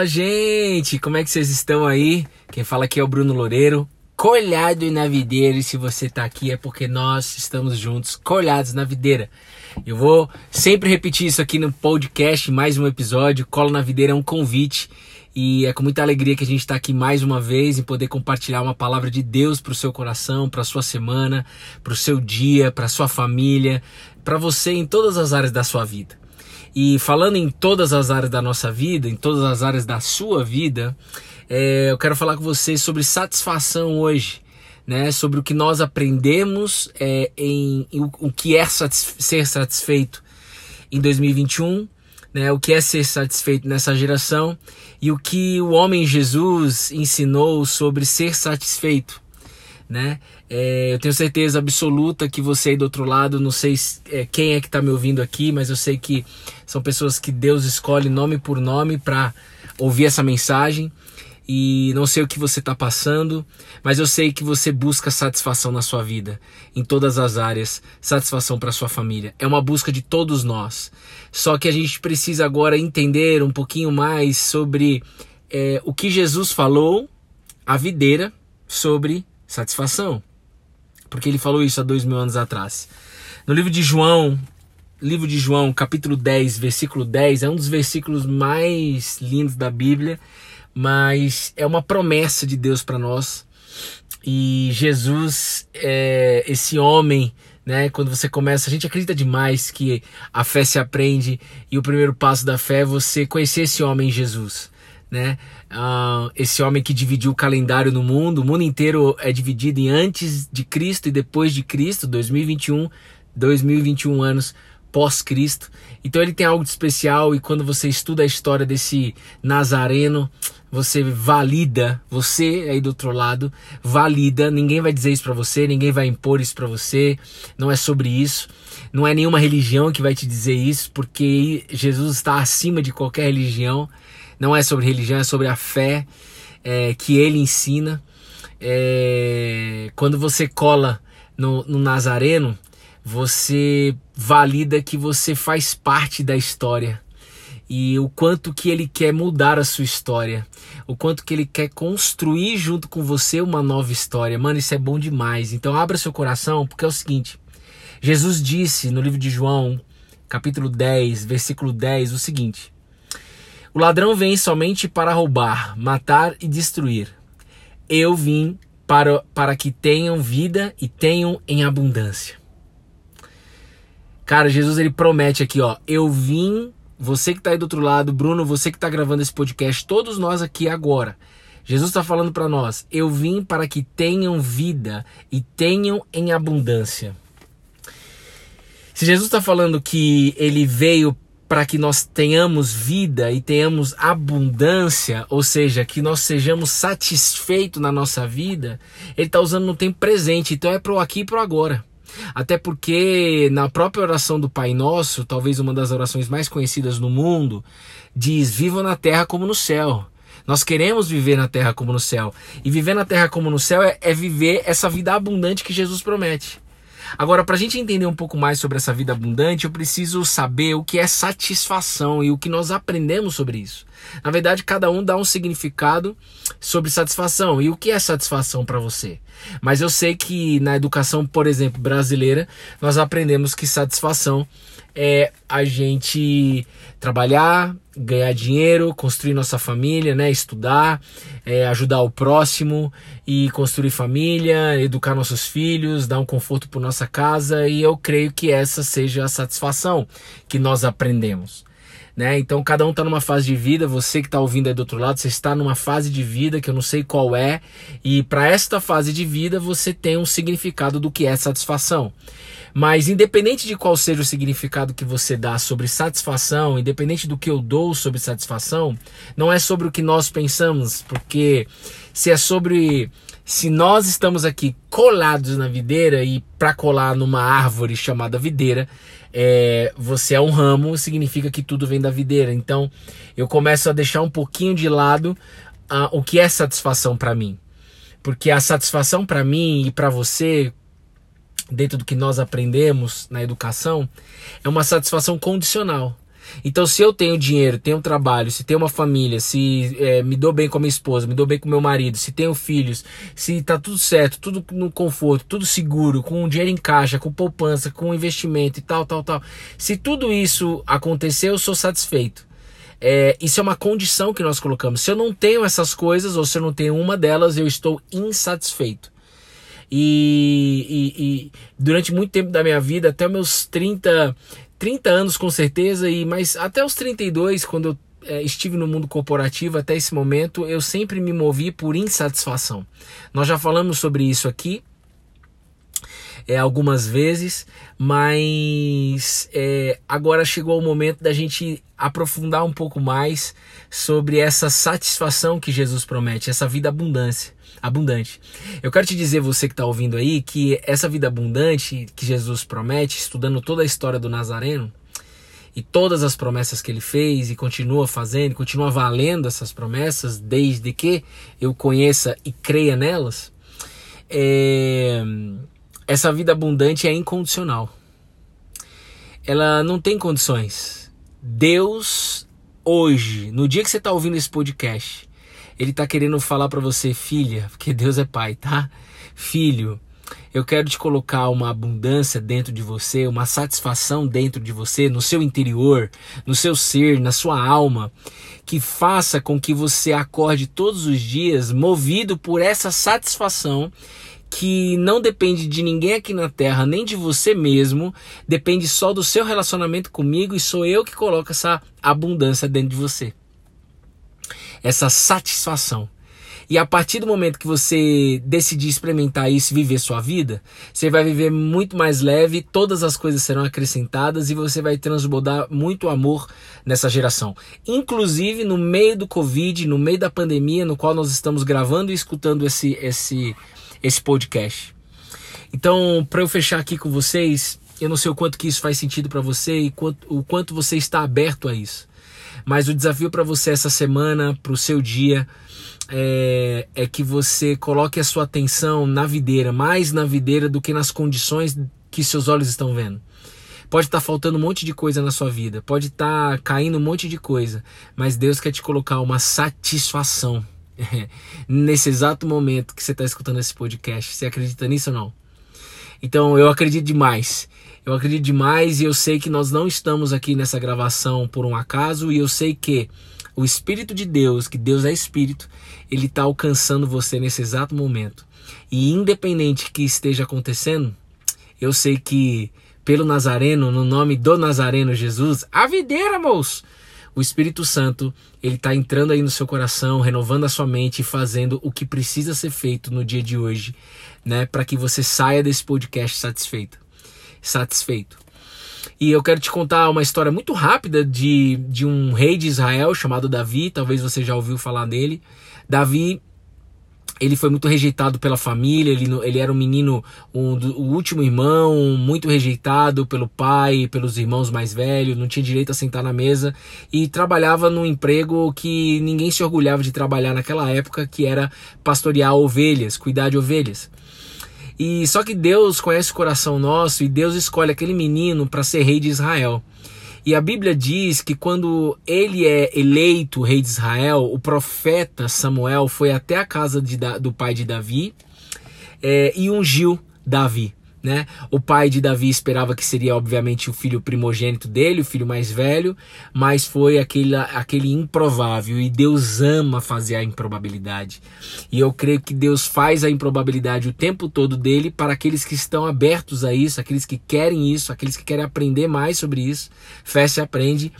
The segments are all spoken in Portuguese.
Fala, gente! Como é que vocês estão aí? Quem fala aqui é o Bruno Loureiro, colhado na videira. E se você tá aqui é porque nós estamos juntos, colhados na videira. Eu vou sempre repetir isso aqui no podcast, mais um episódio. Colo na videira é um convite. E é com muita alegria que a gente está aqui mais uma vez em poder compartilhar uma palavra de Deus para o seu coração, para sua semana, para o seu dia, para sua família, para você em todas as áreas da sua vida. E falando em todas as áreas da nossa vida, em todas as áreas da sua vida, é, eu quero falar com vocês sobre satisfação hoje. Né, sobre o que nós aprendemos é, em, em, o, o que é satis, ser satisfeito em 2021, né, o que é ser satisfeito nessa geração e o que o homem Jesus ensinou sobre ser satisfeito. Né? É, eu tenho certeza absoluta que você aí do outro lado, não sei é, quem é que está me ouvindo aqui, mas eu sei que são pessoas que Deus escolhe nome por nome para ouvir essa mensagem. E não sei o que você está passando, mas eu sei que você busca satisfação na sua vida, em todas as áreas, satisfação para sua família. É uma busca de todos nós. Só que a gente precisa agora entender um pouquinho mais sobre é, o que Jesus falou, a videira, sobre satisfação porque ele falou isso há dois mil anos atrás. No livro de João, livro de João, capítulo 10, versículo 10, é um dos versículos mais lindos da Bíblia, mas é uma promessa de Deus para nós. E Jesus, é esse homem, né? Quando você começa, a gente acredita demais que a fé se aprende e o primeiro passo da fé é você conhecer esse homem Jesus né? Uh, esse homem que dividiu o calendário no mundo, o mundo inteiro é dividido em antes de Cristo e depois de Cristo, 2021, 2021 anos pós-Cristo. Então ele tem algo de especial e quando você estuda a história desse Nazareno, você valida, você aí do outro lado, valida, ninguém vai dizer isso para você, ninguém vai impor isso para você, não é sobre isso. Não é nenhuma religião que vai te dizer isso, porque Jesus está acima de qualquer religião. Não é sobre religião, é sobre a fé é, que ele ensina. É, quando você cola no, no Nazareno, você valida que você faz parte da história e o quanto que ele quer mudar a sua história, o quanto que ele quer construir junto com você uma nova história. Mano, isso é bom demais. Então abra seu coração, porque é o seguinte: Jesus disse no livro de João, capítulo 10, versículo 10, o seguinte: o ladrão vem somente para roubar, matar e destruir. Eu vim para, para que tenham vida e tenham em abundância. Cara, Jesus ele promete aqui, ó. Eu vim, você que está aí do outro lado, Bruno, você que está gravando esse podcast, todos nós aqui agora. Jesus está falando para nós: Eu vim para que tenham vida e tenham em abundância. Se Jesus está falando que ele veio para que nós tenhamos vida e tenhamos abundância, ou seja, que nós sejamos satisfeitos na nossa vida, ele está usando no tempo presente, então é para o aqui e para o agora. Até porque na própria oração do Pai Nosso, talvez uma das orações mais conhecidas no mundo, diz: Viva na terra como no céu. Nós queremos viver na terra como no céu. E viver na terra como no céu é, é viver essa vida abundante que Jesus promete. Agora, para a gente entender um pouco mais sobre essa vida abundante, eu preciso saber o que é satisfação e o que nós aprendemos sobre isso. Na verdade, cada um dá um significado sobre satisfação. E o que é satisfação para você? Mas eu sei que na educação, por exemplo, brasileira, nós aprendemos que satisfação é a gente trabalhar, ganhar dinheiro, construir nossa família, né, estudar, é, ajudar o próximo e construir família, educar nossos filhos, dar um conforto para nossa casa e eu creio que essa seja a satisfação que nós aprendemos. Né? Então cada um está numa fase de vida, você que está ouvindo aí do outro lado, você está numa fase de vida que eu não sei qual é, e para esta fase de vida você tem um significado do que é satisfação. Mas independente de qual seja o significado que você dá sobre satisfação, independente do que eu dou sobre satisfação, não é sobre o que nós pensamos, porque se é sobre se nós estamos aqui colados na videira e para colar numa árvore chamada videira, é, você é um ramo, significa que tudo vem da videira. Então eu começo a deixar um pouquinho de lado uh, o que é satisfação para mim. Porque a satisfação para mim e para você, dentro do que nós aprendemos na educação, é uma satisfação condicional. Então, se eu tenho dinheiro, tenho trabalho, se tenho uma família, se é, me dou bem com a minha esposa, me dou bem com meu marido, se tenho filhos, se tá tudo certo, tudo no conforto, tudo seguro, com dinheiro em caixa, com poupança, com investimento e tal, tal, tal. Se tudo isso acontecer, eu sou satisfeito. É, isso é uma condição que nós colocamos. Se eu não tenho essas coisas, ou se eu não tenho uma delas, eu estou insatisfeito. E, e, e, durante muito tempo da minha vida, até meus 30, 30 anos com certeza, e mas até os 32, quando eu é, estive no mundo corporativo até esse momento, eu sempre me movi por insatisfação. Nós já falamos sobre isso aqui é, algumas vezes, mas é, agora chegou o momento da gente aprofundar um pouco mais sobre essa satisfação que Jesus promete, essa vida abundância, abundante. Eu quero te dizer, você que está ouvindo aí, que essa vida abundante que Jesus promete, estudando toda a história do Nazareno, e todas as promessas que ele fez e continua fazendo, continua valendo essas promessas, desde que eu conheça e creia nelas, é... essa vida abundante é incondicional. Ela não tem condições. Deus, hoje, no dia que você está ouvindo esse podcast, Ele está querendo falar para você, filha, porque Deus é pai, tá? Filho, eu quero te colocar uma abundância dentro de você, uma satisfação dentro de você, no seu interior, no seu ser, na sua alma, que faça com que você acorde todos os dias movido por essa satisfação que não depende de ninguém aqui na terra, nem de você mesmo, depende só do seu relacionamento comigo e sou eu que coloco essa abundância dentro de você. Essa satisfação. E a partir do momento que você decidir experimentar isso viver sua vida, você vai viver muito mais leve, todas as coisas serão acrescentadas e você vai transbordar muito amor nessa geração. Inclusive no meio do Covid, no meio da pandemia, no qual nós estamos gravando e escutando esse, esse esse podcast. Então, para eu fechar aqui com vocês, eu não sei o quanto que isso faz sentido para você e quanto, o quanto você está aberto a isso. Mas o desafio para você essa semana, para o seu dia, é, é, que você coloque a sua atenção na videira, mais na videira do que nas condições que seus olhos estão vendo. Pode estar tá faltando um monte de coisa na sua vida, pode estar tá caindo um monte de coisa, mas Deus quer te colocar uma satisfação nesse exato momento que você está escutando esse podcast. Você acredita nisso ou não? Então eu acredito demais. Eu acredito demais e eu sei que nós não estamos aqui nessa gravação por um acaso e eu sei que o Espírito de Deus, que Deus é Espírito, ele está alcançando você nesse exato momento. E independente que esteja acontecendo, eu sei que pelo Nazareno, no nome do Nazareno Jesus, a videira, moço! O Espírito Santo ele está entrando aí no seu coração, renovando a sua mente e fazendo o que precisa ser feito no dia de hoje, né, para que você saia desse podcast satisfeito, satisfeito. E eu quero te contar uma história muito rápida de, de um rei de Israel chamado Davi, talvez você já ouviu falar dele. Davi ele foi muito rejeitado pela família, ele, ele era um menino, um, o último irmão, muito rejeitado pelo pai, pelos irmãos mais velhos, não tinha direito a sentar na mesa e trabalhava num emprego que ninguém se orgulhava de trabalhar naquela época, que era pastorear ovelhas, cuidar de ovelhas. E só que Deus conhece o coração nosso e Deus escolhe aquele menino para ser rei de Israel. E a Bíblia diz que quando ele é eleito rei de Israel, o profeta Samuel foi até a casa de, do pai de Davi é, e ungiu Davi. Né? O pai de Davi esperava que seria, obviamente, o filho primogênito dele, o filho mais velho, mas foi aquele, aquele improvável. E Deus ama fazer a improbabilidade. E eu creio que Deus faz a improbabilidade o tempo todo dele para aqueles que estão abertos a isso, aqueles que querem isso, aqueles que querem aprender mais sobre isso. Festa aprende.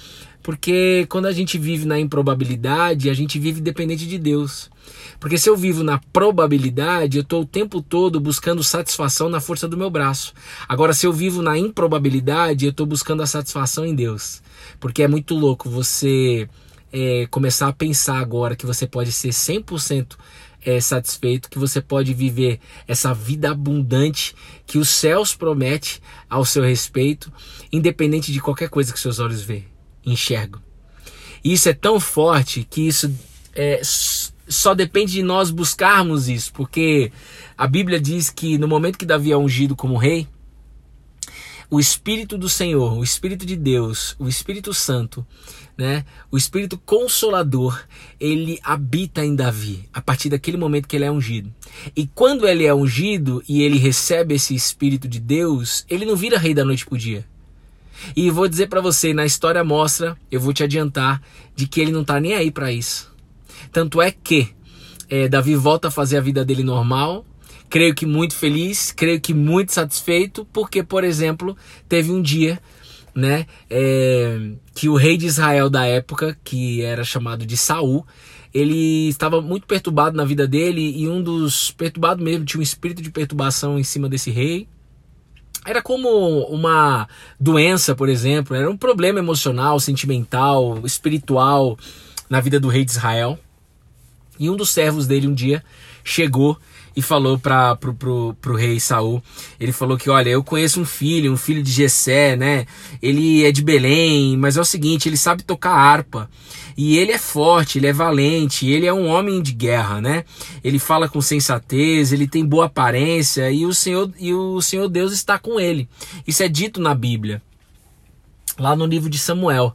Porque quando a gente vive na improbabilidade, a gente vive dependente de Deus. Porque se eu vivo na probabilidade, eu estou o tempo todo buscando satisfação na força do meu braço. Agora, se eu vivo na improbabilidade, eu estou buscando a satisfação em Deus. Porque é muito louco você é, começar a pensar agora que você pode ser 100% é, satisfeito, que você pode viver essa vida abundante que os céus promete ao seu respeito, independente de qualquer coisa que seus olhos vê, enxergam. E isso é tão forte que isso é, só depende de nós buscarmos isso, porque a Bíblia diz que no momento que Davi é ungido como rei, o Espírito do Senhor, o Espírito de Deus, o Espírito Santo, né? O Espírito Consolador, ele habita em Davi a partir daquele momento que ele é ungido. E quando ele é ungido e ele recebe esse Espírito de Deus, ele não vira rei da noite pro dia. E vou dizer para você, na história mostra, eu vou te adiantar, de que ele não tá nem aí para isso. Tanto é que é, Davi volta a fazer a vida dele normal, creio que muito feliz, creio que muito satisfeito, porque, por exemplo, teve um dia né, é, que o rei de Israel da época, que era chamado de Saul, ele estava muito perturbado na vida dele e um dos perturbados mesmo tinha um espírito de perturbação em cima desse rei. Era como uma doença, por exemplo, era um problema emocional, sentimental, espiritual na vida do rei de Israel. E um dos servos dele um dia chegou e falou para pro, pro, pro rei Saul. Ele falou que, olha, eu conheço um filho, um filho de Jessé, né? Ele é de Belém, mas é o seguinte, ele sabe tocar harpa. E ele é forte, ele é valente, ele é um homem de guerra, né? Ele fala com sensatez, ele tem boa aparência e o Senhor e o Senhor Deus está com ele. Isso é dito na Bíblia. Lá no livro de Samuel.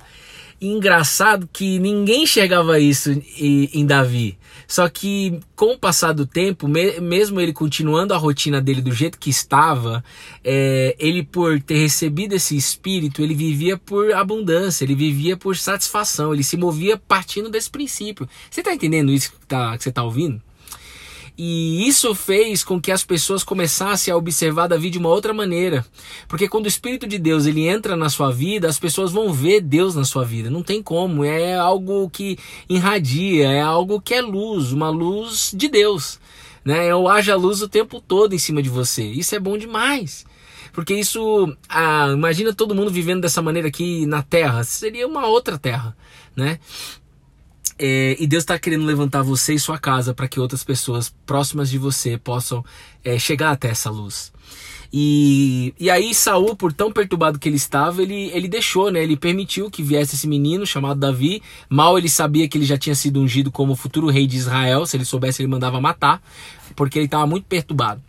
E engraçado que ninguém enxergava isso em Davi. Só que com o passar do tempo, mesmo ele continuando a rotina dele do jeito que estava, é, ele por ter recebido esse espírito, ele vivia por abundância, ele vivia por satisfação, ele se movia partindo desse princípio. Você está entendendo isso que, tá, que você está ouvindo? E isso fez com que as pessoas começassem a observar Davi de uma outra maneira. Porque quando o Espírito de Deus ele entra na sua vida, as pessoas vão ver Deus na sua vida. Não tem como. É algo que irradia, é algo que é luz, uma luz de Deus. Né? Eu haja luz o tempo todo em cima de você. Isso é bom demais. Porque isso, ah, imagina todo mundo vivendo dessa maneira aqui na Terra, seria uma outra Terra, né? É, e Deus está querendo levantar você e sua casa para que outras pessoas próximas de você possam é, chegar até essa luz. E, e aí Saul, por tão perturbado que ele estava, ele, ele deixou, né? Ele permitiu que viesse esse menino chamado Davi. Mal ele sabia que ele já tinha sido ungido como futuro rei de Israel. Se ele soubesse, ele mandava matar, porque ele estava muito perturbado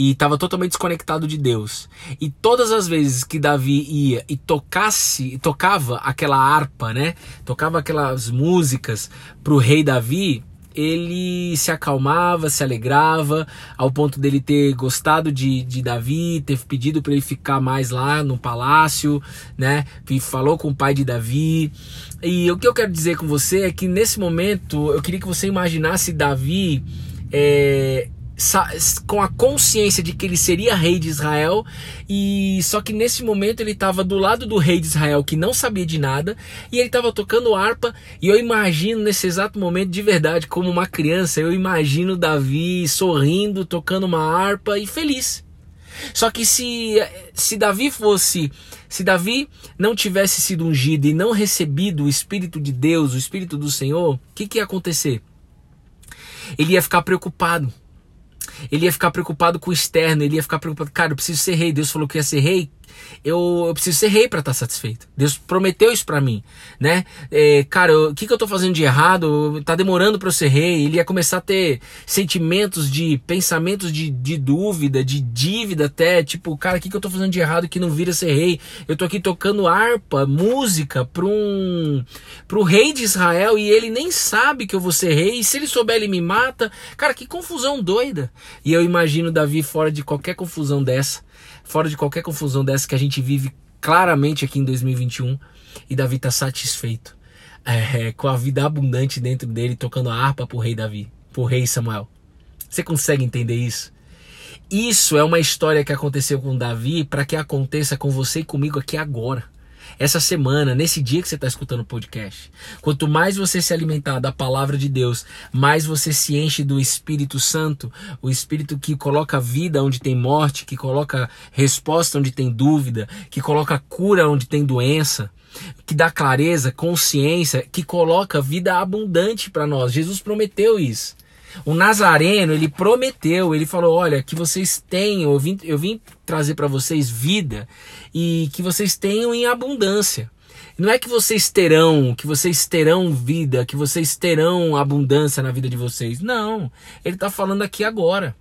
e estava totalmente desconectado de Deus. E todas as vezes que Davi ia e tocasse, tocava aquela harpa, né? Tocava aquelas músicas para o rei Davi, ele se acalmava, se alegrava, ao ponto dele ter gostado de, de Davi, ter pedido para ele ficar mais lá no palácio, né? E falou com o pai de Davi. E o que eu quero dizer com você é que nesse momento eu queria que você imaginasse Davi é, com a consciência de que ele seria rei de Israel e só que nesse momento ele estava do lado do rei de Israel que não sabia de nada e ele estava tocando harpa e eu imagino nesse exato momento de verdade como uma criança eu imagino Davi sorrindo tocando uma harpa e feliz só que se se Davi fosse se Davi não tivesse sido ungido e não recebido o Espírito de Deus, o Espírito do Senhor, o que, que ia acontecer? Ele ia ficar preocupado ele ia ficar preocupado com o externo, ele ia ficar preocupado, cara, eu preciso ser rei. Deus falou que ia ser rei, eu, eu preciso ser rei para estar tá satisfeito. Deus prometeu isso para mim, né? É, cara, o que, que eu tô fazendo de errado? Tá demorando para eu ser rei. Ele ia começar a ter sentimentos de pensamentos de, de dúvida, de dívida até, tipo, cara, o que, que eu tô fazendo de errado que não vira ser rei? Eu tô aqui tocando harpa, música para um pro rei de Israel e ele nem sabe que eu vou ser rei. E se ele souber, ele me mata. Cara, que confusão doida. E eu imagino Davi fora de qualquer confusão dessa fora de qualquer confusão dessa que a gente vive claramente aqui em 2021 e Davi está satisfeito é, com a vida abundante dentro dele, tocando a harpa pro rei Davi, pro rei Samuel. Você consegue entender isso? Isso é uma história que aconteceu com Davi para que aconteça com você e comigo aqui agora essa semana, nesse dia que você está escutando o podcast. Quanto mais você se alimentar da palavra de Deus, mais você se enche do Espírito Santo, o Espírito que coloca vida onde tem morte, que coloca resposta onde tem dúvida, que coloca cura onde tem doença que dá clareza, consciência, que coloca vida abundante para nós. Jesus prometeu isso. O Nazareno, ele prometeu, ele falou: Olha, que vocês tenham, eu vim, eu vim trazer para vocês vida e que vocês tenham em abundância. Não é que vocês terão, que vocês terão vida, que vocês terão abundância na vida de vocês. Não. Ele está falando aqui agora.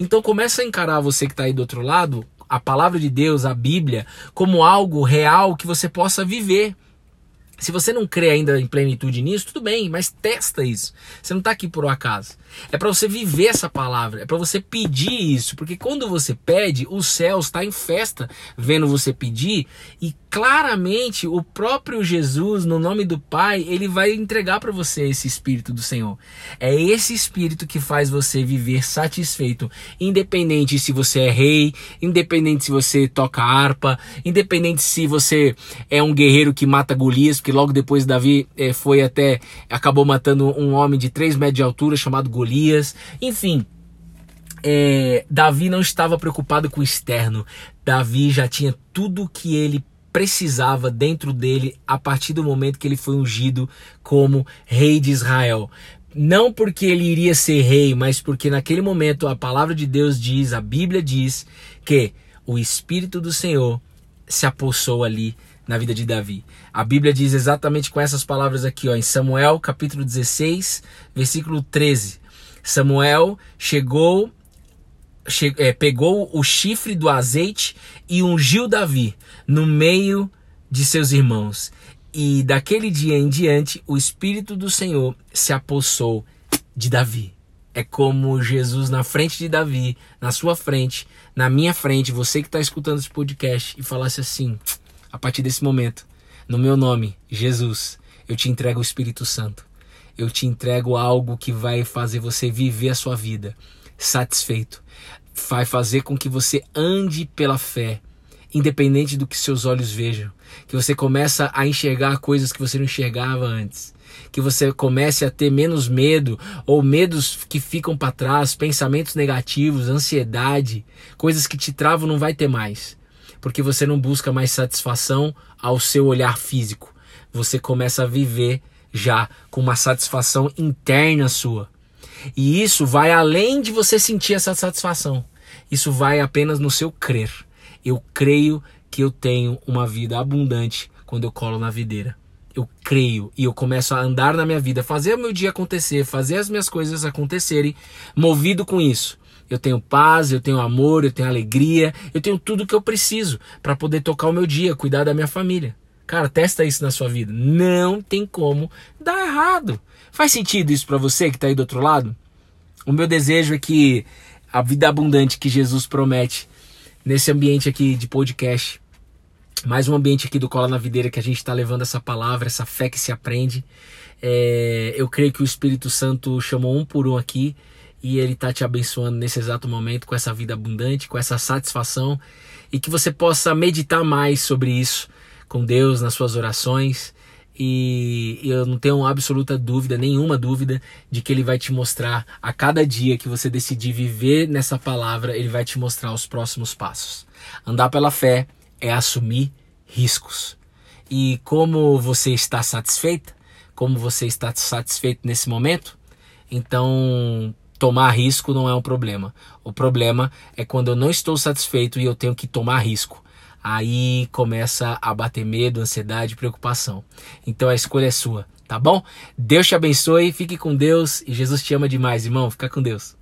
Então começa a encarar você que está aí do outro lado a palavra de Deus, a Bíblia, como algo real que você possa viver. Se você não crê ainda em plenitude nisso, tudo bem, mas testa isso. Você não está aqui por um acaso. É para você viver essa palavra, é para você pedir isso, porque quando você pede, o céu está em festa vendo você pedir e claramente o próprio Jesus, no nome do Pai, ele vai entregar para você esse espírito do Senhor. É esse espírito que faz você viver satisfeito, independente se você é rei, independente se você toca harpa, independente se você é um guerreiro que mata Golias, porque logo depois Davi eh, foi até acabou matando um homem de 3 metros de altura chamado Golias. Enfim, é, Davi não estava preocupado com o externo. Davi já tinha tudo que ele precisava dentro dele a partir do momento que ele foi ungido como rei de Israel. Não porque ele iria ser rei, mas porque naquele momento a palavra de Deus diz, a Bíblia diz, que o Espírito do Senhor se apossou ali na vida de Davi. A Bíblia diz exatamente com essas palavras aqui, ó, em Samuel capítulo 16, versículo 13. Samuel chegou che, é, pegou o chifre do azeite e ungiu Davi no meio de seus irmãos. E daquele dia em diante, o Espírito do Senhor se apossou de Davi. É como Jesus na frente de Davi, na sua frente, na minha frente, você que está escutando esse podcast, e falasse assim: a partir desse momento, no meu nome, Jesus, eu te entrego o Espírito Santo. Eu te entrego algo que vai fazer você viver a sua vida satisfeito. Vai fazer com que você ande pela fé independente do que seus olhos vejam, que você começa a enxergar coisas que você não enxergava antes, que você comece a ter menos medo ou medos que ficam para trás, pensamentos negativos, ansiedade, coisas que te travam não vai ter mais, porque você não busca mais satisfação ao seu olhar físico. Você começa a viver já com uma satisfação interna sua. E isso vai além de você sentir essa satisfação. Isso vai apenas no seu crer. Eu creio que eu tenho uma vida abundante quando eu colo na videira. Eu creio e eu começo a andar na minha vida, fazer o meu dia acontecer, fazer as minhas coisas acontecerem, movido com isso. Eu tenho paz, eu tenho amor, eu tenho alegria, eu tenho tudo que eu preciso para poder tocar o meu dia, cuidar da minha família. Cara, testa isso na sua vida. Não tem como dar errado. Faz sentido isso para você que está aí do outro lado? O meu desejo é que a vida abundante que Jesus promete nesse ambiente aqui de podcast. Mais um ambiente aqui do Cola na Videira que a gente está levando essa palavra, essa fé que se aprende. É, eu creio que o Espírito Santo chamou um por um aqui e ele está te abençoando nesse exato momento com essa vida abundante, com essa satisfação e que você possa meditar mais sobre isso com Deus nas suas orações e eu não tenho absoluta dúvida, nenhuma dúvida, de que ele vai te mostrar a cada dia que você decidir viver nessa palavra, ele vai te mostrar os próximos passos. Andar pela fé é assumir riscos. E como você está satisfeita, como você está satisfeito nesse momento, então tomar risco não é um problema. O problema é quando eu não estou satisfeito e eu tenho que tomar risco aí começa a bater medo, ansiedade, preocupação. Então a escolha é sua, tá bom? Deus te abençoe, fique com Deus e Jesus te ama demais, irmão. Fica com Deus.